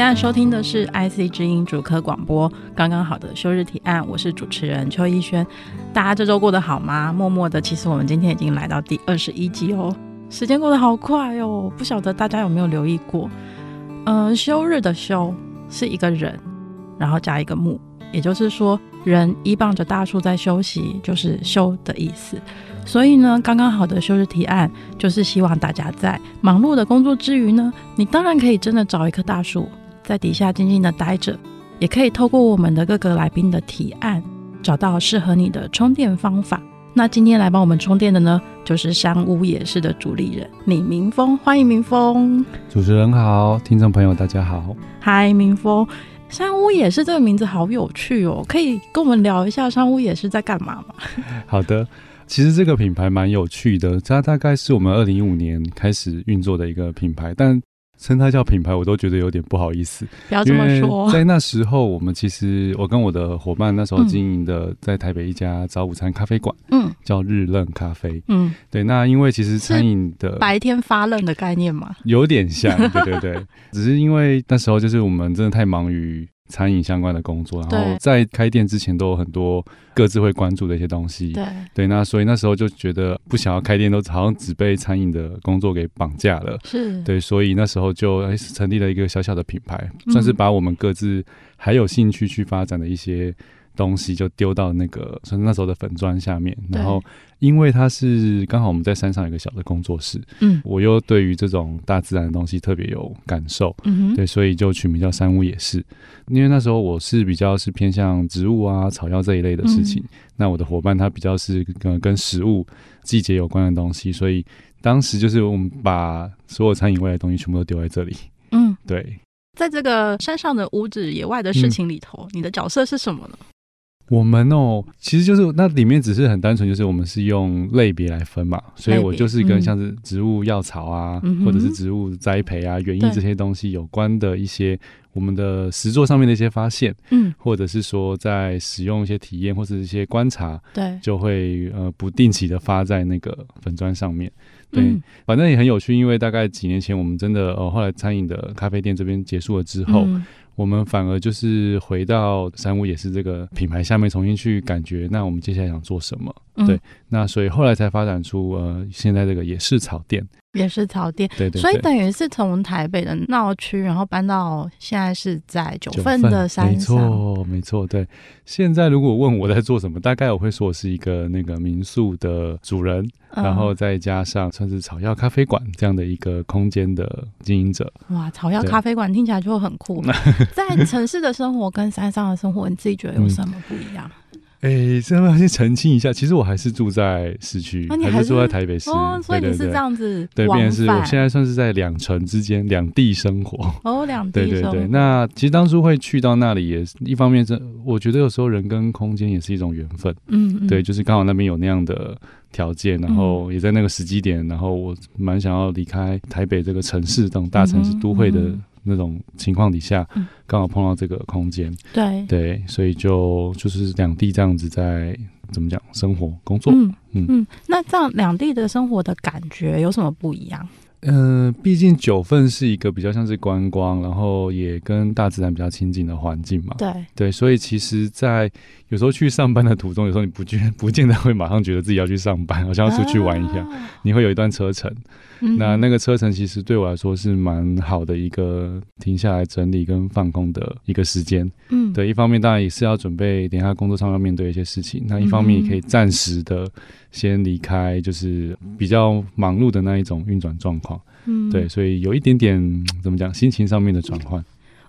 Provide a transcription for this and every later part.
现在收听的是 IC 之音主科广播，刚刚好的休日提案，我是主持人邱一轩。大家这周过得好吗？默默的，其实我们今天已经来到第二十一集哦，时间过得好快哦，不晓得大家有没有留意过？呃，休日的休是一个人，然后加一个木，也就是说，人依傍着大树在休息，就是休的意思。所以呢，刚刚好的休日提案就是希望大家在忙碌的工作之余呢，你当然可以真的找一棵大树在底下静静的待着，也可以透过我们的各个来宾的提案，找到适合你的充电方法。那今天来帮我们充电的呢，就是山屋野市的主理人李明峰，欢迎明峰。主持人好，听众朋友大家好。嗨，明峰，山屋野市这个名字好有趣哦，可以跟我们聊一下山屋野市在干嘛吗？好的。其实这个品牌蛮有趣的，它大概是我们二零一五年开始运作的一个品牌，但称它叫品牌，我都觉得有点不好意思。不要这么说。在那时候，我们其实我跟我的伙伴那时候经营的在台北一家早午餐咖啡馆，嗯，叫日愣咖啡，嗯，对。那因为其实餐饮的白天发愣的概念嘛，有点像，对对对。只是因为那时候就是我们真的太忙于。餐饮相关的工作，然后在开店之前都有很多各自会关注的一些东西。对对，那所以那时候就觉得不想要开店，都好像只被餐饮的工作给绑架了。是对，所以那时候就哎成立了一个小小的品牌，算是把我们各自还有兴趣去发展的一些。东西就丢到那个，从那时候的粉砖下面，然后因为它是刚好我们在山上有一个小的工作室，嗯，我又对于这种大自然的东西特别有感受，嗯，对，所以就取名叫山屋也是。因为那时候我是比较是偏向植物啊、草药这一类的事情，嗯、那我的伙伴他比较是跟跟食物、季节有关的东西，所以当时就是我们把所有餐饮外的东西全部都丢在这里，嗯，对，在这个山上的屋子野外的事情里头，嗯、你的角色是什么呢？我们哦，其实就是那里面只是很单纯，就是我们是用类别来分嘛，所以我就是跟像是植物药草啊，嗯、或者是植物栽培啊、园艺这些东西有关的一些我们的实作上面的一些发现，嗯，或者是说在使用一些体验或者是一些观察，对，就会呃不定期的发在那个粉砖上面，对，嗯、反正也很有趣，因为大概几年前我们真的呃后来餐饮的咖啡店这边结束了之后。嗯我们反而就是回到三屋也是这个品牌下面重新去感觉，那我们接下来想做什么？嗯、对，那所以后来才发展出呃现在这个也是草店。野事草店，对，对对，所以等于是从台北的闹区，然后搬到现在是在九份的山上。没错，没错，对。现在如果问我在做什么，大概我会说我是一个那个民宿的主人，嗯、然后再加上算是草药咖啡馆这样的一个空间的经营者。哇，草药咖啡馆听起来就会很酷。在城市的生活跟山上的生活，你自己觉得有什么不一样？嗯哎，这要先澄清一下，其实我还是住在市区，还是住在台北市，所以你是这样子，对，变成是我现在算是在两城之间，两地生活。哦，两地。对对对，那其实当初会去到那里，也是一方面是我觉得有时候人跟空间也是一种缘分。嗯，对，就是刚好那边有那样的条件，然后也在那个时机点，然后我蛮想要离开台北这个城市，这种大城市都会的。那种情况底下，刚好碰到这个空间，对。对，所以就就是两地这样子在怎么讲生活工作，嗯嗯，嗯，那这样两地的生活的感觉有什么不一样？嗯、呃，毕竟九份是一个比较像是观光，然后也跟大自然比较亲近的环境嘛。对。对，所以其实，在有时候去上班的途中，有时候你不见不见得会马上觉得自己要去上班，好像要出去玩一样，啊、你会有一段车程。嗯、那那个车程其实对我来说是蛮好的一个停下来整理跟放空的一个时间。嗯，对，一方面当然也是要准备等一下工作上要面对一些事情，那一方面也可以暂时的。先离开，就是比较忙碌的那一种运转状况。嗯，对，所以有一点点怎么讲，心情上面的转换。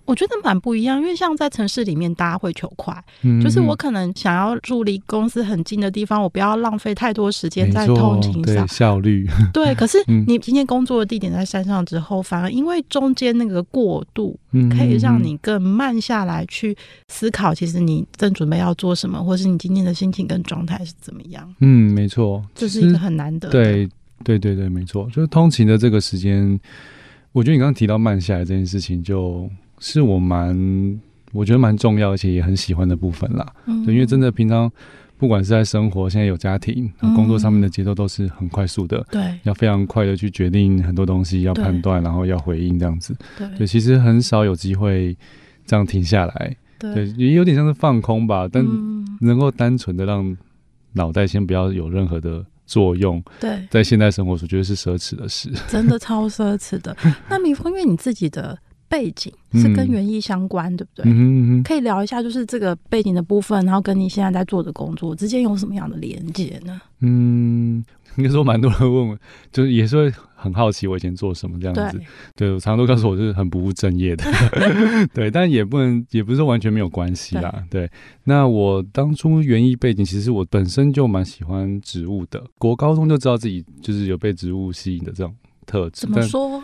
我觉得蛮不一样，因为像在城市里面，大家会求快，嗯、就是我可能想要住离公司很近的地方，我不要浪费太多时间在通勤上，效率。对，可是你今天工作的地点在山上之后，嗯、反而因为中间那个过渡，可以让你更慢下来去思考，其实你正准备要做什么，或是你今天的心情跟状态是怎么样。嗯，没错，这是一个很难得的。对，对，对，对，没错，就是通勤的这个时间，我觉得你刚刚提到慢下来这件事情，就是我蛮我觉得蛮重要，而且也很喜欢的部分啦。嗯，对，因为真的平常不管是在生活，现在有家庭，工作上面的节奏都是很快速的，对，要非常快的去决定很多东西，要判断，然后要回应这样子。对，对，其实很少有机会这样停下来，对，也有点像是放空吧，但能够单纯的让脑袋先不要有任何的作用，对，在现代生活，我觉得是奢侈的事，真的超奢侈的。那米峰，因为你自己的背景是跟园艺相关，嗯、对不对？嗯哼哼，可以聊一下，就是这个背景的部分，然后跟你现在在做的工作之间有什么样的连接呢？嗯，应该说蛮多人问我，就是也是会很好奇我以前做什么这样子。对，对我常常都告诉我，是很不务正业的。对，但也不能，也不是完全没有关系啦。对，对，那我当初园艺背景，其实我本身就蛮喜欢植物的，国高中就知道自己就是有被植物吸引的这种特质。怎么说？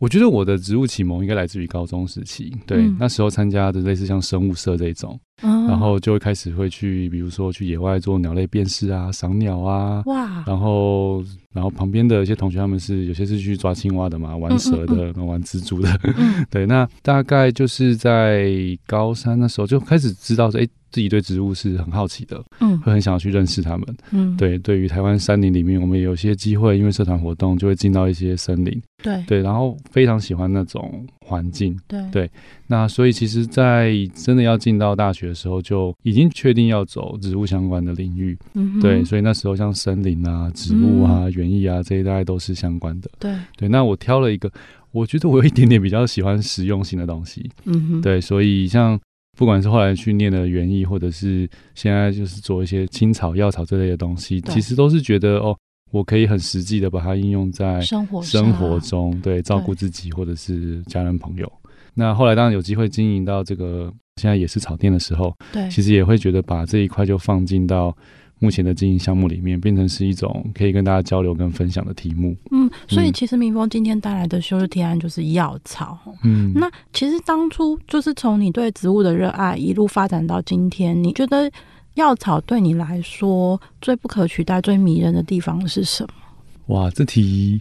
我觉得我的植物启蒙应该来自于高中时期，对，嗯、那时候参加的类似像生物社这种，嗯、然后就会开始会去，比如说去野外做鸟类辨识啊，赏鸟啊，哇，然后然后旁边的一些同学他们是有些是去抓青蛙的嘛，玩蛇的，嗯嗯、玩蜘蛛的，嗯、对，那大概就是在高三那时候就开始知道说，哎。自己对植物是很好奇的，嗯，会很想要去认识他们，嗯，对。对于台湾山林里面，我们也有些机会，因为社团活动就会进到一些森林，对。对，然后非常喜欢那种环境，对。对。那所以其实，在真的要进到大学的时候，就已经确定要走植物相关的领域，嗯，对。所以那时候像森林啊、植物啊、园艺啊这一，大概都是相关的，对对。那我挑了一个，我觉得我有一点点比较喜欢实用性的东西，嗯哼，对。所以像。不管是后来去念的园艺，或者是现在就是做一些青草、药草这类的东西，其实都是觉得哦，我可以很实际的把它应用在生活生活中，对，照顾自己或者是家人朋友。对那后来当然有机会经营到这个现在也是草店的时候，对，其实也会觉得把这一块就放进到。目前的经营项目里面，变成是一种可以跟大家交流跟分享的题目。嗯，所以其实米丰今天带来的休日提案就是药草。嗯，那其实当初就是从你对植物的热爱一路发展到今天，你觉得药草对你来说最不可取代、最迷人的地方是什么？哇，这题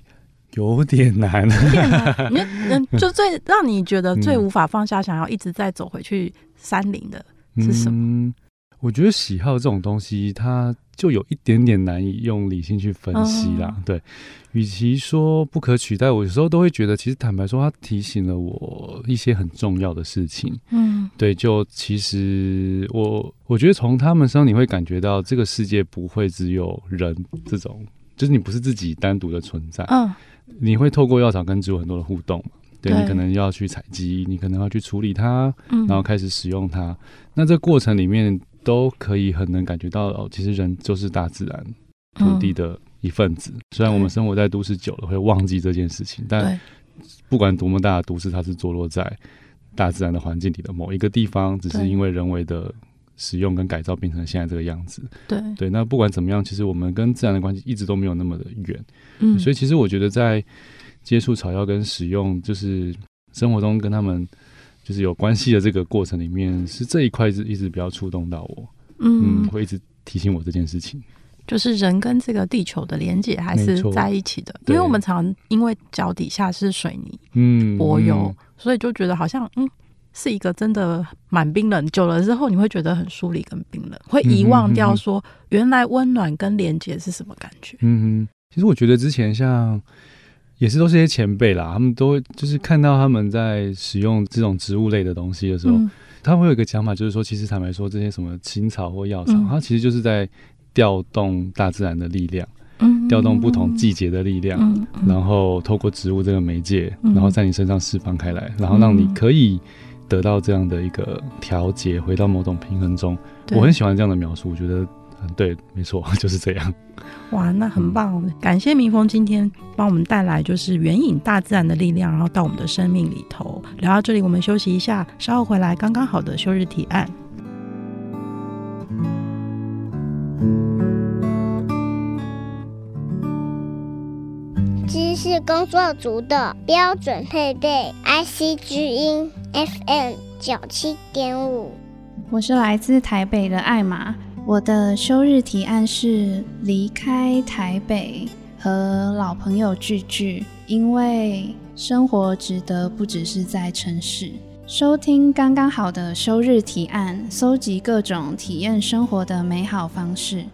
有点难。有点难。你嗯，就最让你觉得最无法放下、想要一直再走回去山林的是什么？嗯我觉得喜好这种东西，它就有一点点难以用理性去分析啦。嗯、对，与其说不可取代，我有时候都会觉得，其实坦白说，它提醒了我一些很重要的事情。嗯，对，就其实我我觉得从他们身上你会感觉到，这个世界不会只有人这种，就是你不是自己单独的存在。嗯，你会透过药草跟植物很多的互动嘛。对，你可能要去采集，你可能要去处理它，嗯、然后开始使用它。那这过程里面。都可以很能感觉到哦，其实人就是大自然土地的一份子。嗯、虽然我们生活在都市久了会忘记这件事情，但不管多么大的都市，它是坐落在大自然的环境里的某一个地方，只是因为人为的使用跟改造变成现在这个样子。对对，那不管怎么样，其实我们跟自然的关系一直都没有那么的远。嗯，所以其实我觉得在接触草药跟使用，就是生活中跟他们。就是有关系的这个过程里面，是这一块是一直比较触动到我，嗯，嗯，会一直提醒我这件事情。就是人跟这个地球的连接还是在一起的，因为我们常因为脚底下是水泥、嗯，柏油，所以就觉得好像嗯是一个真的蛮冰冷。久了之后，你会觉得很疏离跟冰冷，会遗忘掉说原来温暖跟连接是什么感觉。嗯哼，其实我觉得之前像。也是都是些前辈啦，他们都就是看到他们在使用这种植物类的东西的时候，嗯、他们会有一个讲法，就是说，其实坦白说，这些什么青草或药草，嗯、它其实就是在调动大自然的力量，嗯，调动不同季节的力量，嗯嗯、然后透过植物这个媒介，嗯、然后在你身上释放开来，然后让你可以得到这样的一个调节，回到某种平衡中。我很喜欢这样的描述，我觉得嗯，对，没错，就是这样。哇，那很棒！嗯、感谢明峰今天帮我们带来就是援引大自然的力量，然后到我们的生命里头。聊到这里，我们休息一下，稍后回来，刚刚好的休日提案。知识工作组的标准配备，IC 之音 FM 九七点五。我是来自台北的艾玛。我的休日提案是离开台北，和老朋友聚聚，因为生活值得不只是在城市。收听刚刚好的休日提案，搜集各种体验生活的美好方式。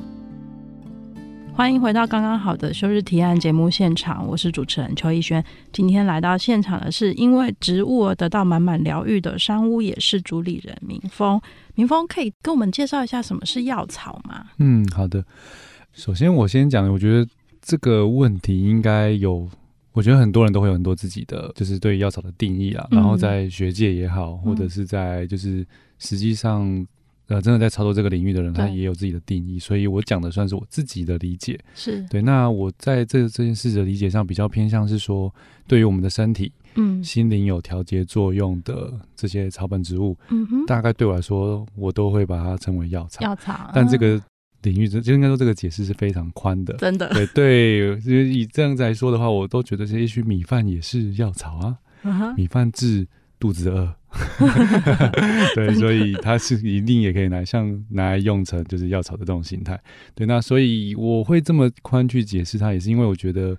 欢迎回到刚刚好的休日提案节目现场，我是主持人邱逸轩。今天来到现场的是因为植物而得到满满疗愈的山屋也是主理人明峰。明峰可以跟我们介绍一下什么是药草吗？嗯，好的。首先我先讲，我觉得这个问题应该有，我觉得很多人都会有很多自己的，就是对药草的定义啊。然后在学界也好，嗯、或者是在就是实际上。呃，真的在操作这个领域的人，他也有自己的定义，所以我讲的算是我自己的理解。是对。那我在这这件事的理解上，比较偏向是说，对于我们的身体、嗯，心灵有调节作用的这些草本植物，嗯哼，大概对我来说，我都会把它称为药草。药草。但这个领域，这就应该说这个解释是非常宽的。真的。对对，以这样子来说的话，我都觉得这些许米饭也是药草啊。嗯、米饭治肚子饿。对，所以它是一定也可以拿像拿来用成就是药草的这种形态。对，那所以我会这么宽去解释它，也是因为我觉得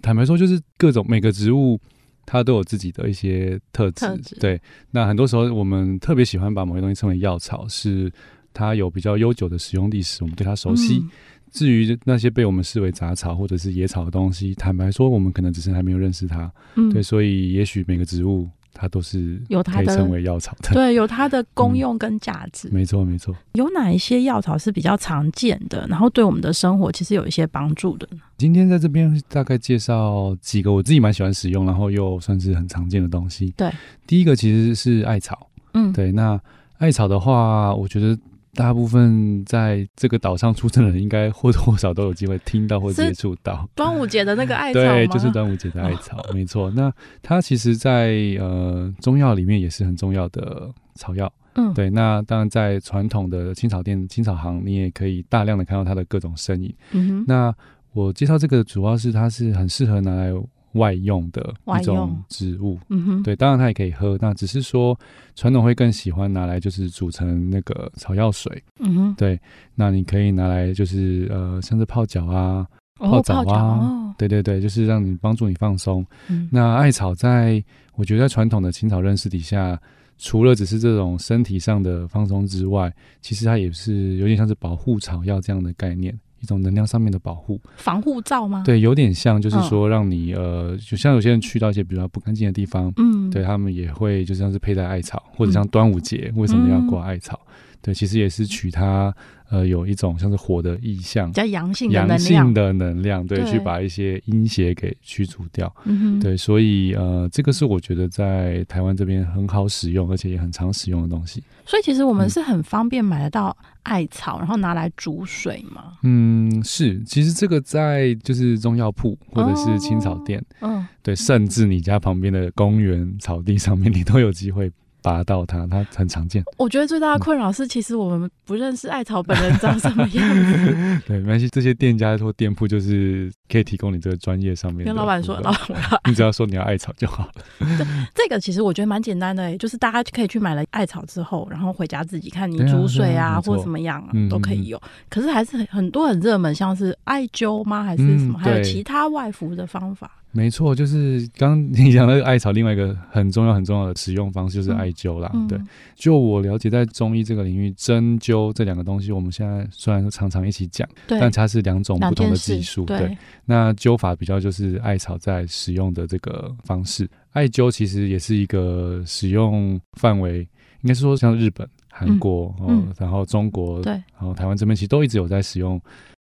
坦白说，就是各种每个植物它都有自己的一些特质。特。对，那很多时候我们特别喜欢把某些东西称为药草，是它有比较悠久的使用历史，我们对它熟悉。嗯。至于那些被我们视为杂草或者是野草的东西，坦白说，我们可能只是还没有认识它。嗯。对，所以也许每个植物。它都是有它可以称为药草的，对，有它的 功用跟价值。嗯、没错，没错。有哪一些药草是比较常见的，然后对我们的生活其实有一些帮助的呢？今天在这边大概介绍几个我自己蛮喜欢使用，然后又算是很常见的东西。对，第一个其实是艾草。嗯，对。那艾草的话，我觉得。大部分在这个岛上出生的人，应该或多或少都有机会听到或接触到端午节的那个 艾草。对，就是端午节的艾草，哦、没错。那它其实在，在呃中药里面也是很重要的草药。嗯，对。那当然，在传统的青草店、青草行，你也可以大量的看到它的各种身影。嗯哼。那我介绍这个，主要是它是很适合拿来。外用的一种植物，嗯哼，对，当然它也可以喝，那只是说传统会更喜欢拿来就是煮成那个草药水，嗯哼，对，那你可以拿来就是呃，像是泡脚啊、泡澡啊，哦、对对对，就是让你帮助你放松。嗯、那艾草在我觉得在传统的青草认识底下，除了只是这种身体上的放松之外，其实它也是有点像是保护草药这样的概念。一种能量上面的保护，防护罩吗？对，有点像，就是说让你、嗯、呃，就像有些人去到一些比较不干净的地方，嗯，对他们也会就像是佩戴艾草，或者像端午节、嗯、为什么要挂艾草？对，其实也是取它。呃，有一种像是火的意象，比较阳性的能量，阳性的能量，对，对去把一些阴邪给驱除掉。嗯哼，对，所以呃，这个是我觉得在台湾这边很好使用，而且也很常使用的东西。所以其实我们是很方便买得到艾草，嗯、然后拿来煮水嘛。嗯，是，其实这个在就是中药铺或者是青草店，嗯、哦，对，甚至你家旁边的公园草地上面，你都有机会。拔到它，它很常见。我觉得最大的困扰是，其实我们不认识艾草本人长什么样子。对，没关系，这些店家或店铺就是可以提供你这个专业上面。跟老板说，老板，你只要说你要艾草就好了。这个其实我觉得蛮简单的、欸，就是大家可以去买了艾草之后，然后回家自己看你煮水啊，或怎么样啊，嗯、都可以有。可是还是很很多很热门，像是艾灸吗？还是什么？嗯、还有其他外服的方法。没错，就是刚刚你讲那个艾草，另外一个很重要、很重要的使用方式就是艾灸啦。嗯、对，就我了解，在中医这个领域，针灸这两个东西，我们现在虽然说常常一起讲，但它是两种不同的技术。对，对，那灸法比较就是艾草在使用的这个方式。艾灸其实也是一个使用范围，应该是说像日本、韩国，嗯、然后中国，对，然后台湾这边其实都一直有在使用。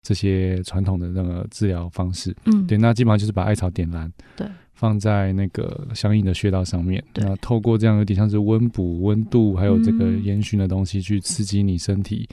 这些传统的那个治疗方式，嗯，对，那基本上就是把艾草点燃，对，放在那个相应的穴道上面，对，那透过这样有点像是温补温度，还有这个烟熏的东西去刺激你身体，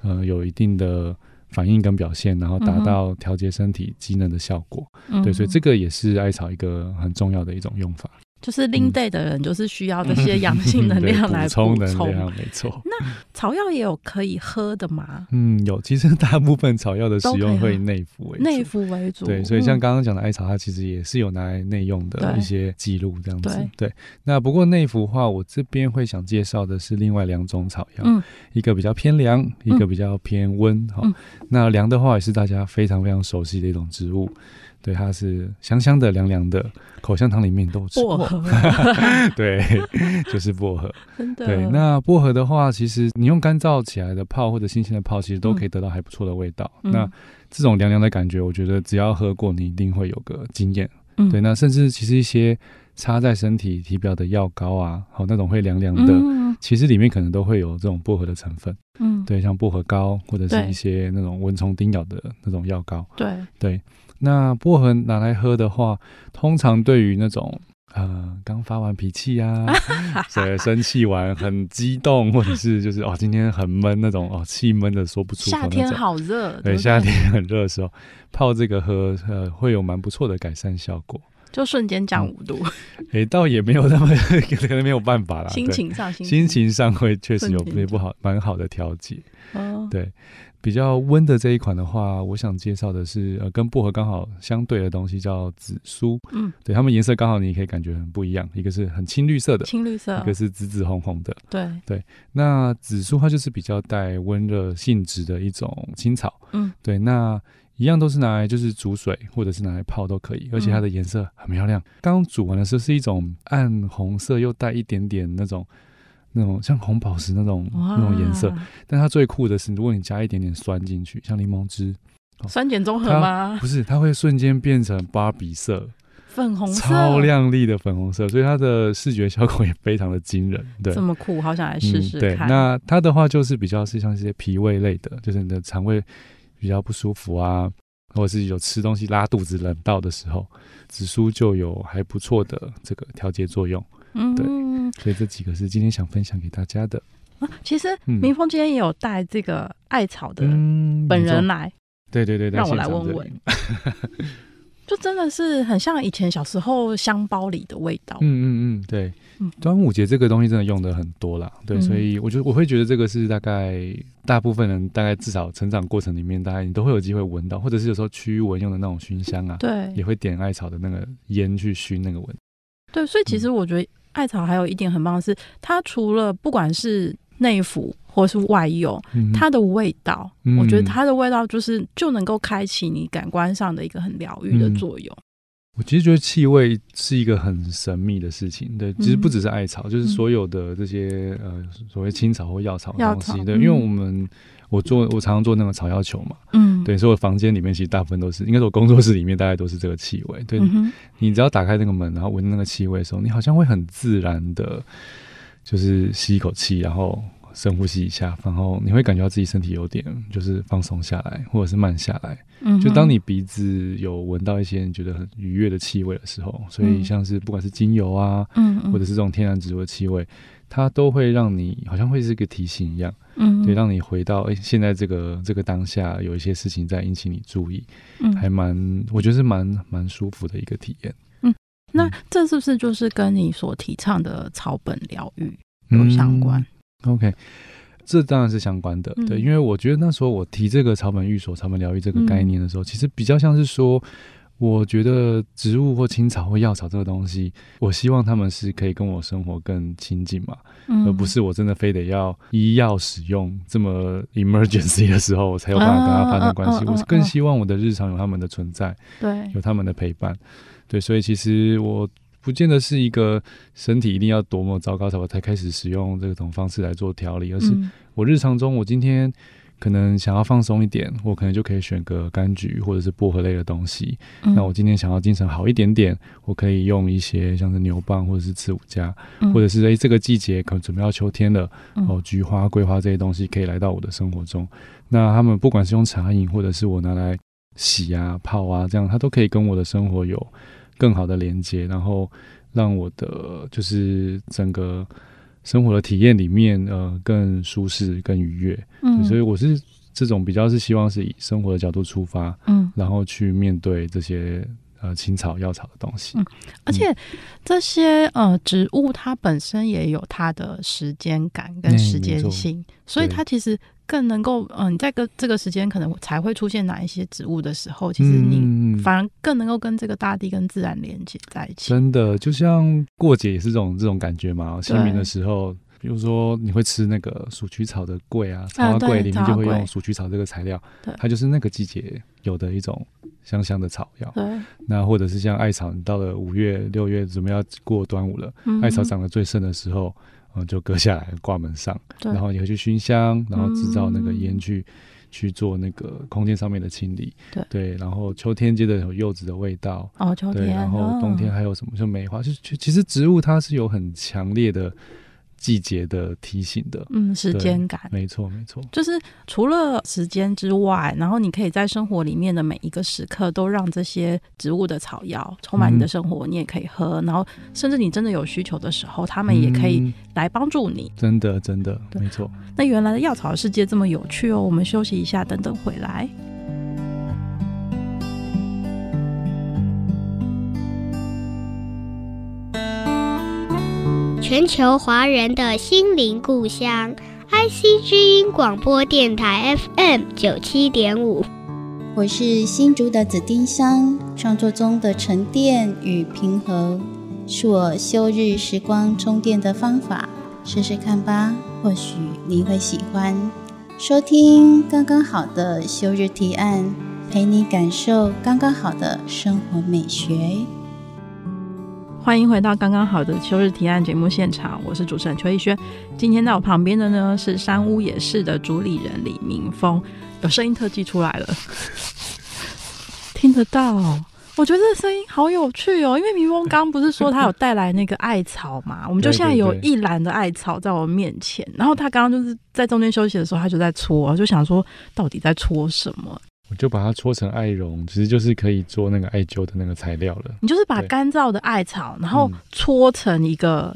呃，有一定的反应跟表现，然后达到调节身体机能的效果。嗯、对，所以这个也是艾草一个很重要的一种用法。就是拎 day 的人，就是需要这些阳性能量 来补充能量，没错。那草药也有可以喝的吗？嗯，有。其实大部分草药的使用会以内服为主，内服为主。对，所以像刚刚讲的艾草，它其实也是有拿来内用的一些记录这样子。对，对。那不过内服的话，我这边会想介绍的是另外两种草药，嗯，一个比较偏凉，一个比较偏温。哈、嗯，那凉的话也是大家非常非常熟悉的一种植物。对，它是香香的、凉凉的，口香糖里面都有薄荷。对，就是薄荷。真的。对，那薄荷的话，其实你用干燥起来的泡或者新鲜的泡，其实都可以得到还不错的味道。嗯、那这种凉凉的感觉，我觉得只要喝过，你一定会有个经验。嗯、对，那甚至其实一些擦在身体体表的药膏啊，好那种会凉凉的、嗯，其实里面可能都会有这种薄荷的成分。嗯，对，像薄荷膏或者是一些那种蚊虫叮咬的那种药膏。对，对。那薄荷拿来喝的话，通常对于那种呃刚发完脾气啊，对，生气完很激动，或者是就是哦今天很闷那种哦气闷的说不出口那种，夏天好热，对，夏天很热的时候泡这个喝，呃会有蛮不错的改善效果，就瞬间降五度。哎、嗯，倒也没有那么 可能没有办法啦，心情上心情，上会确实有也不好蛮好的调节，哦，对。比较温的这一款的话，我想介绍的是呃，跟薄荷刚好相对的东西，叫紫苏。嗯，对，它们颜色刚好你可以感觉很不一样，一个是很青绿色的，青绿色，一个是紫紫红红的。对对，那紫苏它就是比较带温热性质的一种青草。嗯，对，那一样都是拿来就是煮水或者是拿来泡都可以，而且它的颜色很漂亮。刚煮完的时候是一种暗红色，又带一点点那种。那种像红宝石那种那种颜色，但它最酷的是，如果你加一点点酸进去，像柠檬汁，酸碱中和吗？不是，它会瞬间变成芭比色，粉红色，超亮丽的粉红色，所以它的视觉效果也非常的惊人。对，这么酷，好想来试试看。嗯。对，那它的话就是比较是像一些脾胃类的，就是你的肠胃比较不舒服啊，或者是有吃东西拉肚子、冷到的时候，紫苏就有还不错的这个调节作用。嗯，对，所以这几个是今天想分享给大家的。啊，其实明峰今天也有带这个艾草的本人来，嗯、对对对，让我来闻闻。就真的是很像以前小时候香包里的味道。嗯嗯嗯，对。端午节这个东西真的用的很多啦，对，所以我觉得我会觉得这个是大概大部分人大概至少成长过程里面，大概你都会有机会闻到，或者是有时候驱蚊用的那种熏香啊，对，也会点艾草的那个烟去熏那个蚊。对，所以其实我觉得。艾草还有一点很棒的是，它除了不管是内服或是外用，嗯，它的味道，嗯，我觉得它的味道就是就能够开启你感官上的一个很疗愈的作用。嗯。我其实觉得气味是一个很神秘的事情，对，其实不只是艾草，嗯，就是所有的这些呃所谓青草或药草的东西，对，因为我们。我做我常常做那个草药球嘛，嗯，对，所以我房间里面其实大部分都是，应该是我工作室里面大概都是这个气味。对、嗯，你只要打开那个门，然后闻那个气味的时候，你好像会很自然的，就是吸一口气，然后深呼吸一下，然后你会感觉到自己身体有点就是放松下来，或者是慢下来。嗯，就当你鼻子有闻到一些你觉得很愉悦的气味的时候，所以像是不管是精油啊，嗯，或者是这种天然植物的气味。它都会让你好像会是一个提醒一样，嗯，对，让你回到哎、欸，现在这个这个当下有一些事情在引起你注意，嗯，还蛮，我觉得是蛮蛮舒服的一个体验，嗯，那这是不是就是跟你所提倡的草本疗愈有相关、嗯、？OK，这当然是相关的，对，因为我觉得那时候我提这个草本寓所、草本疗愈这个概念的时候、嗯，其实比较像是说。我觉得植物或青草或药草这个东西，我希望他们是可以跟我生活更亲近嘛、嗯，而不是我真的非得要医药使用这么 emergency 的时候，我才有办法跟他发生关系、啊。我是更希望我的日常有他们的存在，对，有他们的陪伴，对，所以其实我不见得是一个身体一定要多么糟糕才我才开始使用这种方式来做调理，而是我日常中我今天。可能想要放松一点，我可能就可以选个柑橘或者是薄荷类的东西。嗯、那我今天想要精神好一点点，我可以用一些像是牛蒡或者是刺五加、嗯，或者是诶、欸、这个季节可能准备要秋天了，哦、嗯，菊花、桂花这些东西可以来到我的生活中。那他们不管是用茶饮，或者是我拿来洗啊、泡啊，这样它都可以跟我的生活有更好的连接，然后让我的就是整个。生活的体验里面，呃，更舒适、更愉悦，嗯，所以我是这种比较是希望是以生活的角度出发，嗯，然后去面对这些呃青草药草的东西。嗯，而且这些呃植物它本身也有它的时间感跟时间性，嗯，所以它其实更能够嗯，呃，你在个这个时间可能才会出现哪一些植物的时候，其实你反而更能够跟这个大地跟自然连接在一起。真的，就像过节也是这种这种感觉嘛，清明的时候。比如说，你会吃那个鼠曲草的桂啊，草花桂里面就会用鼠曲草这个材料，它就是那个季节有的一种香香的草药。对，那或者是像艾草，你到了五月、六月准备要过端午了，嗯、艾草长得最盛的时候，嗯，就割下来挂门上，然后你会去熏香，然后制造那个烟去、嗯、去做那个空间上面的清理。对，对，然后秋天接着有柚子的味道。哦，秋天。对，然后冬天还有什么？就梅花，就其实植物它是有很强烈的。季节的提醒的，嗯，时间感，没错没错，就是除了时间之外，然后你可以在生活里面的每一个时刻都让这些植物的草药充满你的生活，嗯、你也可以喝，然后甚至你真的有需求的时候，他们也可以来帮助你。嗯、真的真的，没错。那原来的药草世界这么有趣哦，我们休息一下，等等回来。全球华人的心灵故乡，IC 之音广播电台 FM 九七点五。我是新竹的紫丁香，创作中的沉淀与平和，是我休日时光充电的方法。试试看吧，或许你会喜欢。收听刚刚好的休日提案，陪你感受刚刚好的生活美学。欢迎回到刚刚好的秋日提案节目现场，我是主持人邱逸轩。今天在我旁边的呢是山屋野市的主理人李明峰，有声音特技出来了，听得到。我觉得这声音好有趣哦，因为明峰刚刚不是说他有带来那个艾草嘛，我们就现在有一篮的艾草在我面前，然后他刚刚就是在中间休息的时候，他就在搓，我就想说到底在搓什么。我就把它搓成艾绒，其实就是可以做那个艾灸的那个材料了。你就是把干燥的艾草，然后搓成一个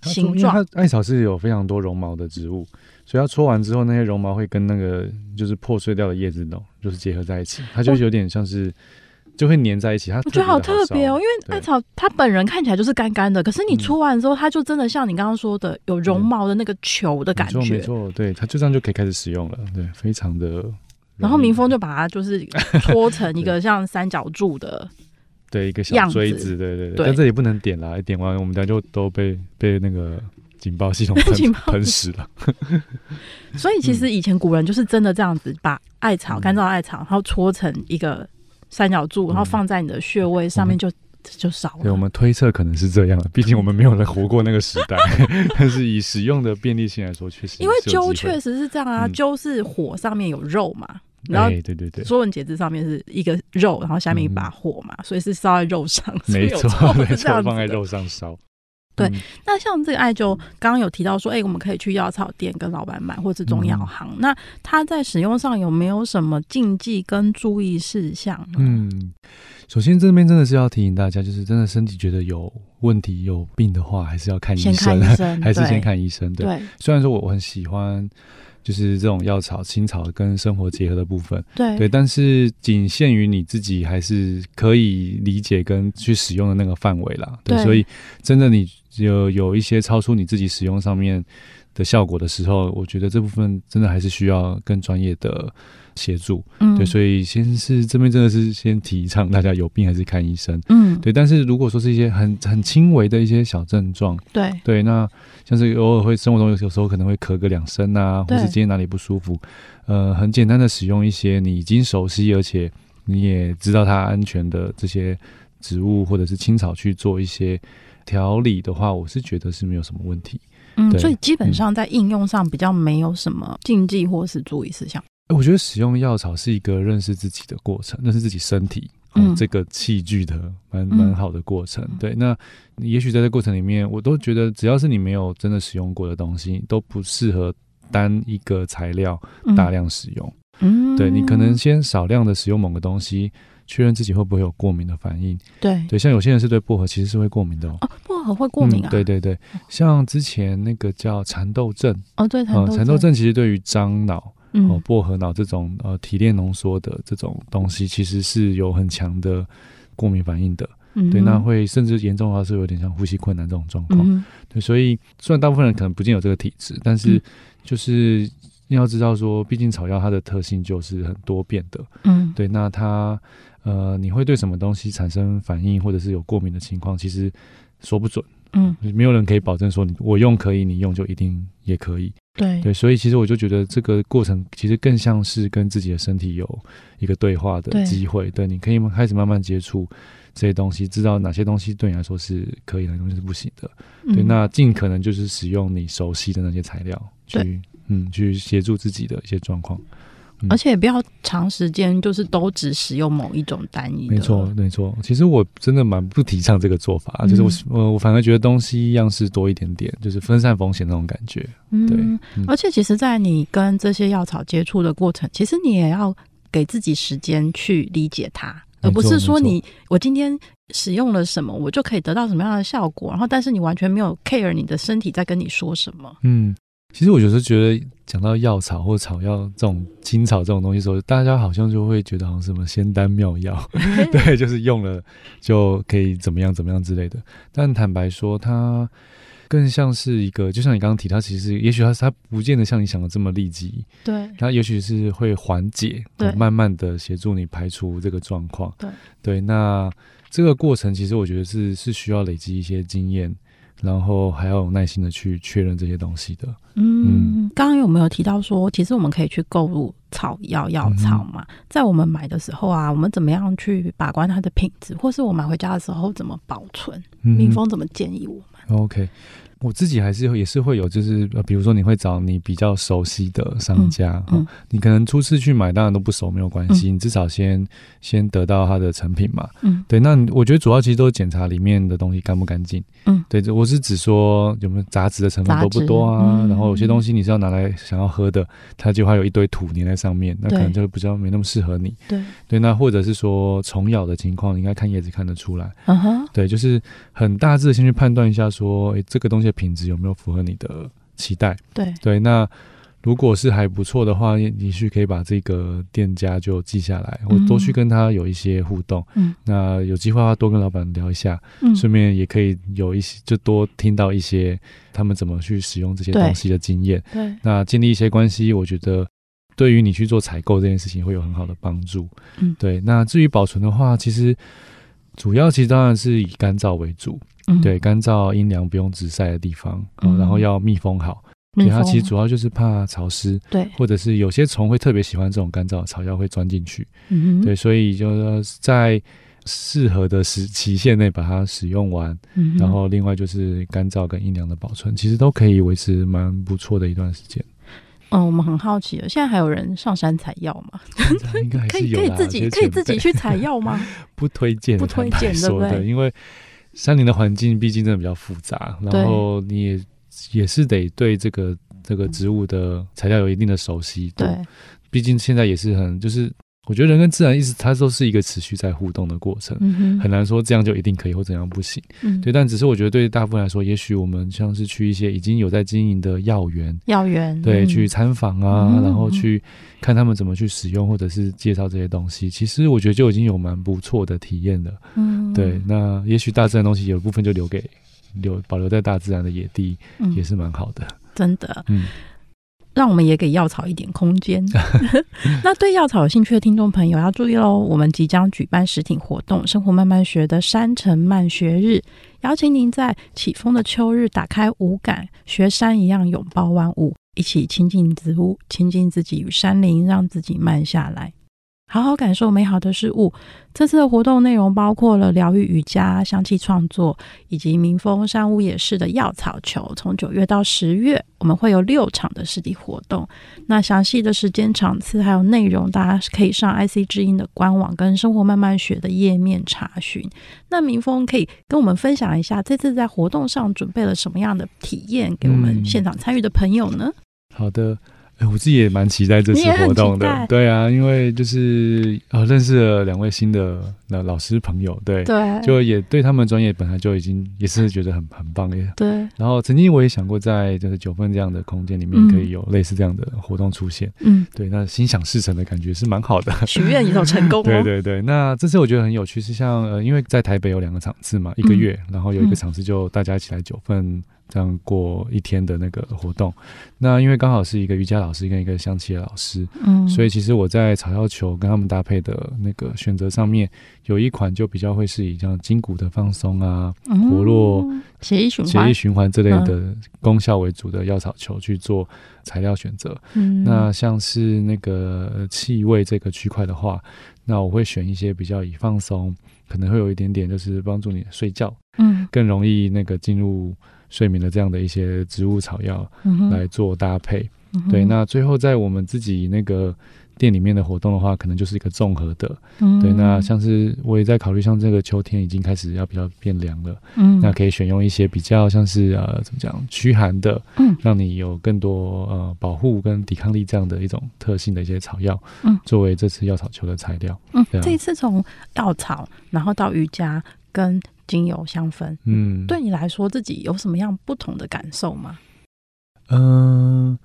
形状。它艾草是有非常多绒毛的植物，所以它搓完之后，那些绒毛会跟那个就是破碎掉的叶子呢，就是结合在一起，它就有点像是就会粘在一起。它我觉得好特别哦，因为艾草它本人看起来就是干干的，可是你搓完之后，它就真的像你刚刚说的有绒毛的那个球的感觉。没错，对，它就这样就可以开始使用了，对，非常的。然后民风就把它就是搓成一个 像三角柱的，对，一个小锥子，对对对。但这里不能点啦，点完我们家就都被被那个警报系统喷 喷死了。所以其实以前古人就是真的这样子，把艾草干燥艾草，然后搓成一个三角柱，然后放在你的穴位上面就就少了。对，我们推测可能是这样的，毕竟我们没有人活过那个时代。但是以使用的便利性来说，确实因为灸确实是这样啊，灸是火上面有肉嘛。然后，对对对，《说文解字》上面是一个肉，然后下面一把火嘛，所以是烧在肉上。没错，没错，放在肉上烧。对，那像这个艾灸，刚刚有提到说，哎，我们可以去药草店跟老板买，或者中药行。那它在使用上有没有什么禁忌跟注意事项？嗯，首先这边真的是要提醒大家，就是真的身体觉得有问题、有病的话，还是要看医生，还是先看医生。对，虽然说我我很喜欢。就是这种药草、青草跟生活结合的部分，对对，但是仅限于你自己还是可以理解跟去使用的那个范围啦。对，对，所以真的你有有一些超出你自己使用上面的效果的时候，我觉得这部分真的还是需要更专业的。协助，嗯，对，所以先是这边真的是先提倡大家有病还是看医生，嗯，对。但是如果说是一些很很轻微的一些小症状，对对，那像是偶尔会生活中有时候可能会咳个两声啊，或是今天哪里不舒服，呃，很简单的使用一些你已经熟悉而且你也知道它安全的这些植物或者是青草去做一些调理的话，我是觉得是没有什么问题。嗯，所以基本上在应用上比较没有什么禁忌或是注意事项。我觉得使用药草是一个认识自己的过程，认识自己身体，嗯，这个器具的蛮蛮好的过程。嗯、对，那也许在这过程里面，我都觉得只要是你没有真的使用过的东西，都不适合单一个材料大量使用。嗯，对，你可能先少量的使用某个东西，确认自己会不会有过敏的反应。对，对，像有些人是对薄荷其实是会过敏的哦。哦，薄荷会过敏啊？嗯、对对对，像之前那个叫蚕豆症。哦，对，蚕豆症，蚕豆症其实对于樟脑。嗯、哦，薄荷脑这种呃提炼浓缩的这种东西，其实是有很强的过敏反应的。嗯、对，那会甚至严重的话是有点像呼吸困难这种状况。嗯、对，所以虽然大部分人可能不见有这个体质，但是就是你要知道说，毕竟草药它的特性就是很多变的。嗯，对，那它呃，你会对什么东西产生反应，或者是有过敏的情况，其实说不准。嗯，没有人可以保证说你我用可以，你用就一定也可以。对对，所以其实我就觉得这个过程其实更像是跟自己的身体有一个对话的机会。对，对，你可以开始慢慢接触这些东西，知道哪些东西对你来说是可以，哪些东西是不行的。嗯、对，那尽可能就是使用你熟悉的那些材料去，嗯，去协助自己的一些状况。而且也不要长时间，就是都只使用某一种单一。没错，没错。其实我真的蛮不提倡这个做法，嗯、就是我我我反而觉得东西样式多一点点，就是分散风险那种感觉。对。嗯、而且其实，在你跟这些药草接触的过程，其实你也要给自己时间去理解它，而不是说你我今天使用了什么，我就可以得到什么样的效果，然后但是你完全没有 care 你的身体在跟你说什么。嗯。其实我有时候觉得，讲到药草或草药这种青草这种东西的时候，大家好像就会觉得好像什么仙丹妙药，对，就是用了就可以怎么样怎么样之类的。但坦白说，它更像是一个，就像你刚刚提，它其实也许它它不见得像你想的这么立即，对，它也许是会缓解，对，慢慢的协助你排除这个状况，对对。那这个过程其实我觉得是是需要累积一些经验。然后还要有耐心的去确认这些东西的。嗯，刚刚有没有提到说，其实我们可以去购入草药药草嘛？嗯、在我们买的时候啊，我们怎么样去把关它的品质，或是我买回家的时候怎么保存？民峰怎么建议我们？OK。我自己还是也是会有，就是呃，比如说你会找你比较熟悉的商家，嗯，嗯，你可能初次去买，当然都不熟没有关系，嗯，你至少先先得到它的成品嘛，嗯，对。那我觉得主要其实都是检查里面的东西干不干净，嗯，对。我是指说有没有杂质的成分多不多啊？嗯，然后有些东西你是要拿来想要喝的，它就会有一堆土粘在上面，那可能就比较没那么适合你，对对。那或者是说虫咬的情况，你应该看叶子看得出来，嗯哼，对，就是很大致的先去判断一下说，哎，这个东西。品质有没有符合你的期待？对对，那如果是还不错的话，你去可以把这个店家就记下来，或多去跟他有一些互动。嗯，那有机会的话，多跟老板聊一下，嗯，顺便也可以有一些，就多听到一些他们怎么去使用这些东西的经验。对，那建立一些关系，我觉得对于你去做采购这件事情会有很好的帮助。嗯，对。那至于保存的话，其实主要其实当然是以干燥为主。嗯、对，干燥、阴凉、不用直晒的地方，嗯，然后要密封好。对，它其实主要就是怕潮湿，对，或者是有些虫会特别喜欢这种干燥的草药，会钻进去。嗯，对，所以就是在适合的时期限内把它使用完。嗯，然后另外就是干燥跟阴凉的保存，其实都可以维持蛮不错的一段时间。嗯，我们很好奇了，现在还有人上山采药吗？应该还是有可以可以自己可以自己去采药吗？不推荐，不推荐，对不对？因为山林的环境毕竟真的比较复杂，然后你也也是得对这个这个植物的材料有一定的熟悉。对，毕竟现在也是很就是。我觉得人跟自然意思，它都是一个持续在互动的过程，嗯，很难说这样就一定可以或怎样不行。嗯，对，但只是我觉得对大部分来说，也许我们像是去一些已经有在经营的药园，药园对，嗯，去参访啊，嗯，然后去看他们怎么去使用，或者是介绍这些东西，其实我觉得就已经有蛮不错的体验了。嗯，对，那也许大自然的东西有部分就留给留保留在大自然的野地，也是蛮好的。嗯，真的，嗯。让我们也给药草一点空间。那对药草有兴趣的听众朋友要注意喽，我们即将举办实体活动——生活慢慢学的山城慢学日，邀请您在起风的秋日打开五感，学山一样拥抱万物，一起亲近植物，亲近自己与山林，让自己慢下来。好好感受美好的事物。这次的活动内容包括了疗愈瑜伽、香气创作，以及民风山屋野市的药草球。从九月到十月，我们会有六场的实体活动。那详细的时间、场次还有内容，大家可以上 IC 之音的官网跟生活慢慢学的页面查询。那民风可以跟我们分享一下，这次在活动上准备了什么样的体验给我们现场参与的朋友呢？嗯、好的。哎，我自己也蛮期待这次活动的，对啊，因为就是啊、哦，认识了两位新的那老师朋友，对对，就也对他们专业本来就已经也是觉得很很棒耶。对。然后曾经我也想过，在就是九份这样的空间里面，可以有类似这样的活动出现。嗯，对，那心想事成的感觉是蛮好的。许愿也有成功。对对对，那这次我觉得很有趣，是像呃，因为在台北有两个场次嘛，一个月，嗯、然后有一个场次就大家一起来九份。这样过一天的那个活动，那因为刚好是一个瑜伽老师跟一个象棋的老师，嗯，所以其实我在草药球跟他们搭配的那个选择上面，有一款就比较会是以像筋骨的放松啊、嗯、活络、血液循环、血液循环这类的功效为主的药草球去做材料选择。嗯，那像是那个气味这个区块的话，那我会选一些比较以放松，可能会有一点点就是帮助你睡觉，嗯，更容易那个进入。睡眠的这样的一些植物草药来做搭配，嗯、对，那最后在我们自己那个店里面的活动的话，可能就是一个综合的，嗯、对，那像是我也在考虑，像这个秋天已经开始要比较变凉了，嗯，那可以选用一些比较像是呃怎么讲驱寒的，嗯，让你有更多呃保护跟抵抗力这样的一种特性的一些草药，嗯，作为这次药草球的材料，嗯，样这一次从药草然后到瑜伽跟。精油香氛，嗯，对你来说自己有什么样不同的感受吗？嗯、呃，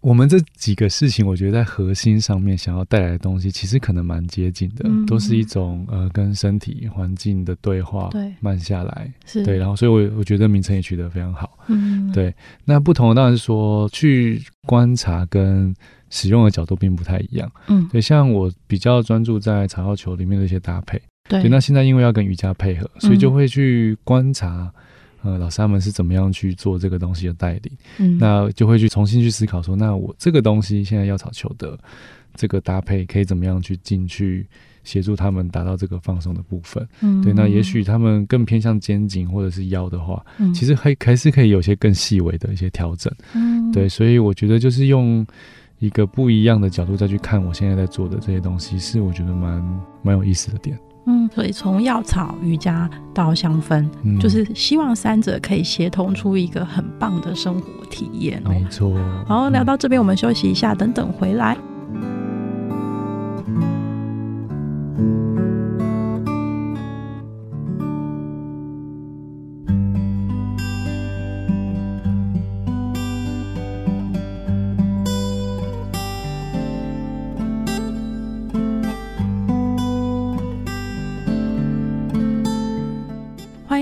我们这几个事情，我觉得在核心上面想要带来的东西，其实可能蛮接近的，嗯、都是一种呃跟身体环境的对话，对，慢下来，是。对，然后所以我我觉得名称也取得非常好，嗯，对。那不同的当然是说去观察跟使用的角度并不太一样，嗯，对，像我比较专注在草药球里面的一些搭配。对，那现在因为要跟瑜伽配合，所以就会去观察，嗯、呃，老师他们是怎么样去做这个东西的带领，嗯，那就会去重新去思考说，那我这个东西现在药草球的这个搭配可以怎么样去进去协助他们达到这个放松的部分，嗯，对，那也许他们更偏向肩颈或者是腰的话，嗯，其实还还是可以有些更细微的一些调整，嗯，对，所以我觉得就是用一个不一样的角度再去看我现在在做的这些东西，是我觉得蛮蛮有意思的点。嗯，所以从药草、瑜伽到香氛，嗯、就是希望三者可以协同出一个很棒的生活体验哦。没错。好，聊到这边，我们休息一下，等等回来。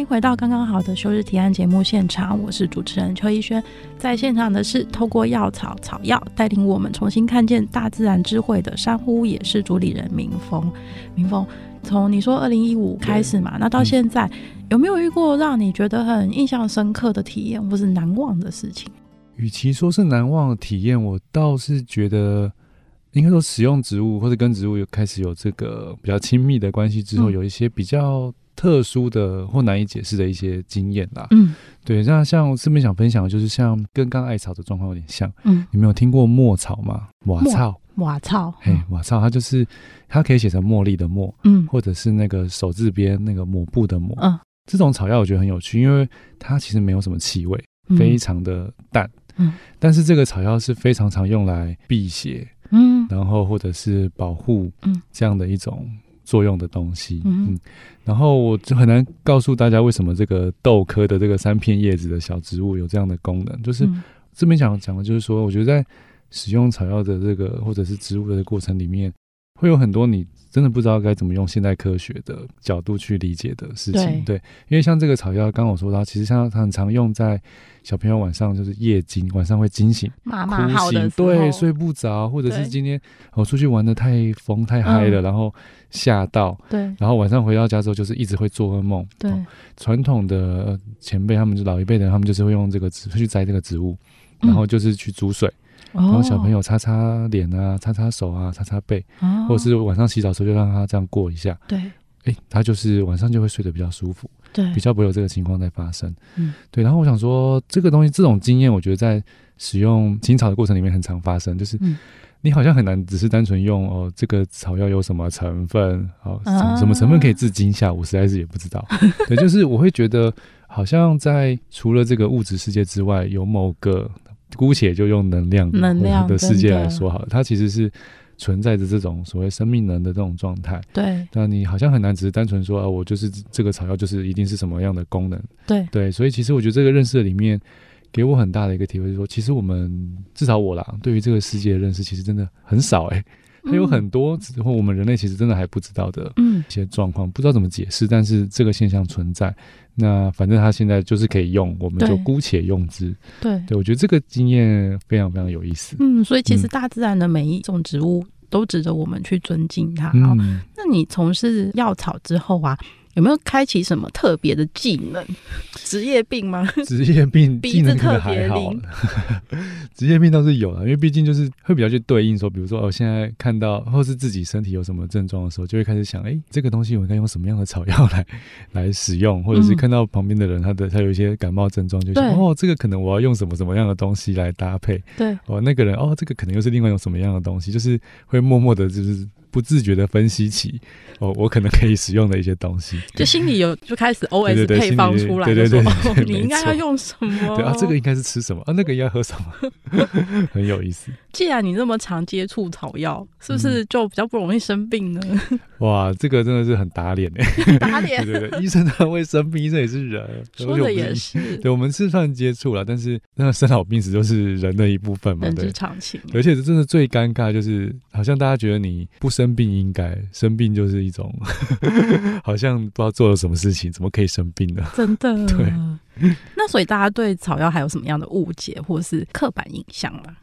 回到刚刚好的休日提案节目现场，我是主持人邱一轩。在现场的是透过药草草药带领我们重新看见大自然智慧的珊瑚，也是主理人明峰。明峰，从你说二零一五开始嘛，那到现在、嗯、有没有遇过让你觉得很印象深刻的体验，或是难忘的事情？与其说是难忘的体验，我倒是觉得，应该说使用植物或者跟植物有开始有这个比较亲密的关系之后，嗯、有一些比较。特殊的或难以解释的一些经验啦，嗯，对，那像我这边想分享的就是像跟刚艾草的状况有点像，嗯，你们有听过墨草吗？瓦草，瓦草，嘿，瓦草，它就是它可以写成茉莉的茉，嗯，或者是那个手字边那个抹布的抹，嗯，这种草药我觉得很有趣，因为它其实没有什么气味，非常的淡，嗯，但是这个草药是非常常用来辟邪，嗯，然后或者是保护，嗯，这样的一种。作用的东西，嗯，嗯，然后我就很难告诉大家为什么这个豆科的这个三片叶子的小植物有这样的功能。就是这边想讲的就是说，我觉得在使用草药的这个或者是植物的过程里面，会有很多你真的不知道该怎么用现代科学的角度去理解的事情。对，对，因为像这个草药，刚刚我说到，其实像它很常用在。小朋友晚上就是夜惊，晚上会惊醒，妈妈好的对，睡不着，或者是今天我出去玩的太疯太嗨了，然后吓到，对，然后晚上回到家之后就是一直会做噩梦。对，传统的前辈他们就老一辈的人，他们就是会用这个植去摘这个植物，然后就是去煮水，然后小朋友擦擦脸啊，擦擦手啊，擦擦背，或者是晚上洗澡的时候就让他这样过一下。对。哎，他就是晚上就会睡得比较舒服，对，比较不会有这个情况在发生，嗯，对。然后我想说，这个东西这种经验，我觉得在使用青草的过程里面很常发生，就是你好像很难只是单纯用哦，这个草药有什么成分，哦，什么什么成分可以治惊吓，我实在是也不知道。对，就是我会觉得好像在除了这个物质世界之外，有某个姑且就用能量能量的世界来说好了，它其实是。存在着这种所谓生命能的这种状态。对，那你好像很难只是单纯说啊，我就是这个草药就是一定是什么样的功能。对对，所以其实我觉得这个认识里面给我很大的一个体会，就是说，其实我们至少我啦，对于这个世界的认识其实真的很少哎、欸。还有很多，或、嗯、我们人类其实真的还不知道的一些状况，嗯、不知道怎么解释，但是这个现象存在。那反正他现在就是可以用，我们就姑且用之。对，对我觉得这个经验非常非常有意思。嗯，所以其实大自然的每一种植物都值得我们去尊敬它。嗯，那你从事药草之后啊？有没有开启什么特别的技能？职业病吗？职业病 技能可能还好。职业病倒是有了，因为毕竟就是会比较去对应说，比如说哦，现在看到或是自己身体有什么症状的时候，就会开始想，哎、欸，这个东西我应该用什么样的草药来来使用，或者是看到旁边的人他的他有一些感冒症状，就想哦，这个可能我要用什么什么样的东西来搭配。对哦，那个人哦，这个可能又是另外用什么样的东西，就是会默默的，就是。不自觉的分析起哦，我可能可以使用的一些东西，就心里有就开始 OS 配方出来，对对对，对，对，对，你应该要用什么？对啊，这个应该是吃什么啊？那个应该喝什么？很有意思。既然你那么常接触草药，是不是就比较不容易生病呢？嗯、哇，这个真的是很打脸哎，打脸。对对对，医生他会生病，医生也是人，说的也是。对，我们是算接触了，但是那个生老病死就是人的一部分嘛，人之常情。而且真的最尴尬就是，好像大家觉得你不生病应该。生病就是一种，好像不知道做了什么事情，怎么可以生病呢？真的。对。那所以大家对草药还有什么样的误解或是刻板印象吗？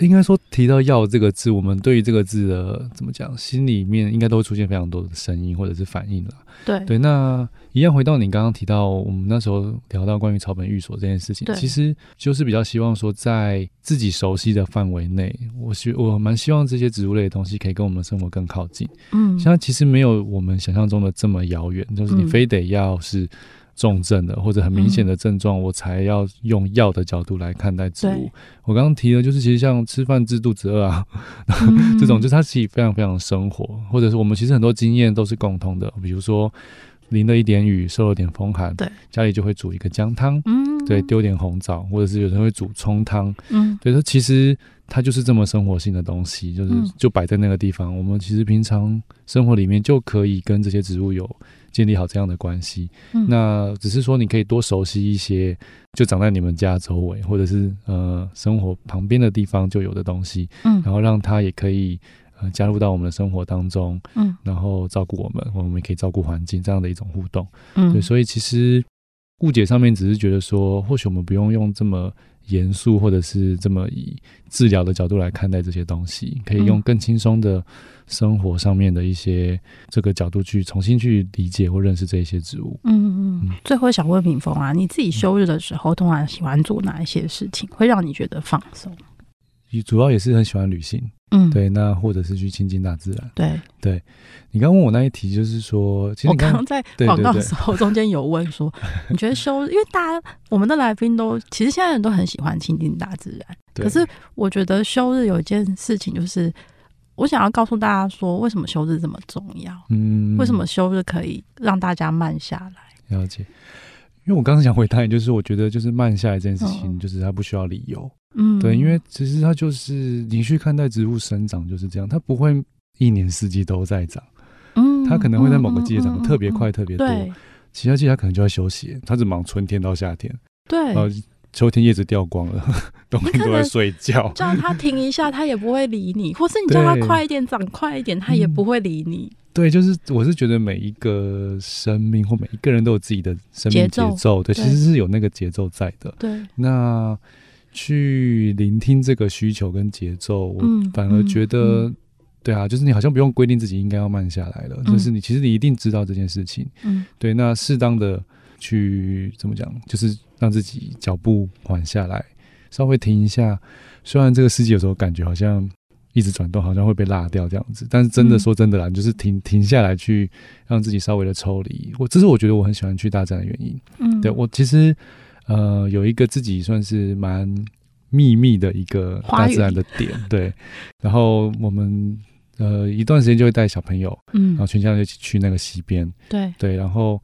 应该说，提到“药”这个字，我们对于这个字的怎么讲，心里面应该都会出现非常多的声音或者是反应了。对对，那一样回到你刚刚提到，我们那时候聊到关于草本寓所这件事情，其实就是比较希望说，在自己熟悉的范围内，我希我蛮希望这些植物类的东西可以跟我们生活更靠近。嗯，现在其实没有我们想象中的这么遥远，就是你非得要是。重症的或者很明显的症状，我才要用药的角度来看待植物。我刚刚提的就是，其实像吃饭治肚子饿啊，嗯、这种就是它其实非常非常生活，或者是我们其实很多经验都是共通的。比如说淋了一点雨，受了点风寒，对，家里就会煮一个姜汤，嗯，对，丢点红枣，或者是有人会煮葱汤，嗯，对，它其实它就是这么生活性的东西，就是就摆在那个地方，我们其实平常生活里面就可以跟这些植物有。建立好这样的关系，嗯，那只是说你可以多熟悉一些，就长在你们家周围，或者是呃生活旁边的地方就有的东西，嗯，然后让它也可以呃加入到我们的生活当中，嗯，然后照顾我们，我们也可以照顾环境这样的一种互动，嗯，对，所以其实误解上面只是觉得说，或许我们不用用这么严肃，或者是这么以治疗的角度来看待这些东西，可以用更轻松的。生活上面的一些这个角度去重新去理解或认识这一些植物。嗯嗯。最后想问敏峰啊，你自己休日的时候，通常喜欢做哪一些事情，会让你觉得放松？主要也是很喜欢旅行。嗯，对，那或者是去亲近大自然。对对。你刚问我那一题，就是说，其实我刚刚在 广告的时候中间有问说，你觉得休日，因为大家我们的来宾都其实现在人都很喜欢亲近大自然，可是我觉得休日有一件事情就是。我想要告诉大家说，为什么休日这么重要？嗯，为什么休日可以让大家慢下来？了解，因为我刚刚想回答你，就是我觉得就是慢下来这件事情，就是它不需要理由。嗯，对，因为其实它就是你去看待植物生长就是这样，它不会一年四季都在长。嗯，它可能会在某个季节长得特别快、特别多，其他季节它可能就要休息，它只忙春天到夏天。对。秋天叶子掉光了，冬天都在睡觉。叫它停一下，它也不会理你；或是你叫它快一点长快一点，它也不会理你。对，就是我是觉得每一个生命或每一个人都有自己的生命节奏，对，其实是有那个节奏在的。对，那去聆听这个需求跟节奏，我反而觉得，对啊，就是你好像不用规定自己应该要慢下来了，就是你其实你一定知道这件事情。嗯，对，那适当的去怎么讲，就是。让自己脚步缓下来，稍微停一下。虽然这个世界有时候感觉好像一直转动，好像会被落掉这样子，但是真的说真的啦，嗯、就是停停下来，去让自己稍微的抽离。我这是我觉得我很喜欢去大自然的原因。嗯，对我其实呃有一个自己算是蛮秘密的一个大自然的点。对，然后我们呃一段时间就会带小朋友，嗯，然后全家人一起去那个溪边。对对，然后。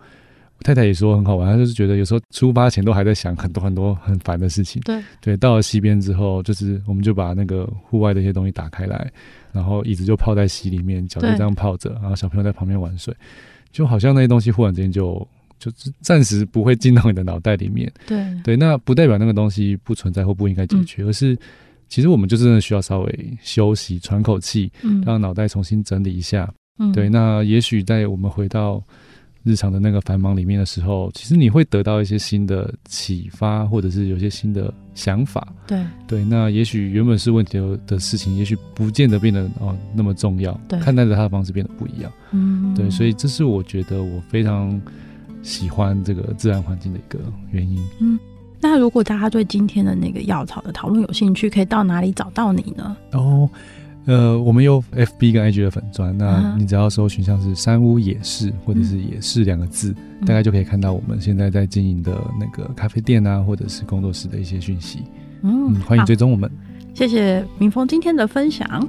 太太也说很好玩，她就是觉得有时候出发前都还在想很多很多很烦的事情。对对，到了溪边之后，就是我们就把那个户外的一些东西打开来，然后椅子就泡在溪里面，脚就这样泡着，然后小朋友在旁边玩水，就好像那些东西忽然之间就就是暂时不会进到你的脑袋里面。对对，那不代表那个东西不存在或不应该解决，嗯、而是其实我们就真的需要稍微休息、喘口气，嗯，让脑袋重新整理一下。嗯，对，那也许在我们回到。日常的那个繁忙里面的时候，其实你会得到一些新的启发，或者是有些新的想法。对对，那也许原本是问题的事情，也许不见得变得哦那么重要。对，看待着他的方式变得不一样。嗯，对，所以这是我觉得我非常喜欢这个自然环境的一个原因。嗯，那如果大家对今天的那个药草的讨论有兴趣，可以到哪里找到你呢？哦。呃，我们有 FB 跟 IG 的粉砖，那你只要搜寻像是山屋野市或者是野市两个字，嗯，大概就可以看到我们现在在经营的那个咖啡店啊，或者是工作室的一些讯息。嗯，嗯，欢迎追踪我们。谢谢明峰今天的分享。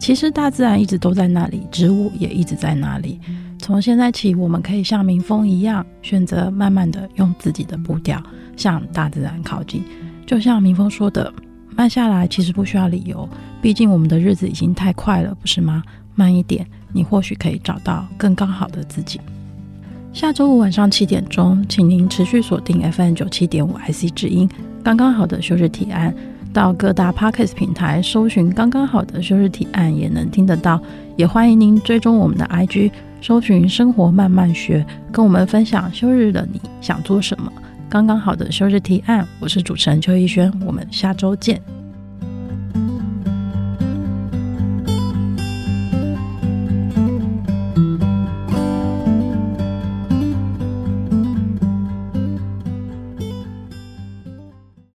其实大自然一直都在那里，植物也一直在那里。从现在起，我们可以像明峰一样，选择慢慢的用自己的步调向大自然靠近。就像明峰说的，慢下来其实不需要理由，毕竟我们的日子已经太快了，不是吗？慢一点，你或许可以找到更刚好的自己。下周五晚上七点钟，请您持续锁定 FM 九七点五 IC 之音，刚刚好的休日提案，到各大 Podcast 平台搜寻“刚刚好的休日提案”也能听得到。也欢迎您追踪我们的 IG，搜寻“生活慢慢学”，跟我们分享休日的你想做什么。刚刚好的休日提案，我是主持人邱逸轩，我们下周见。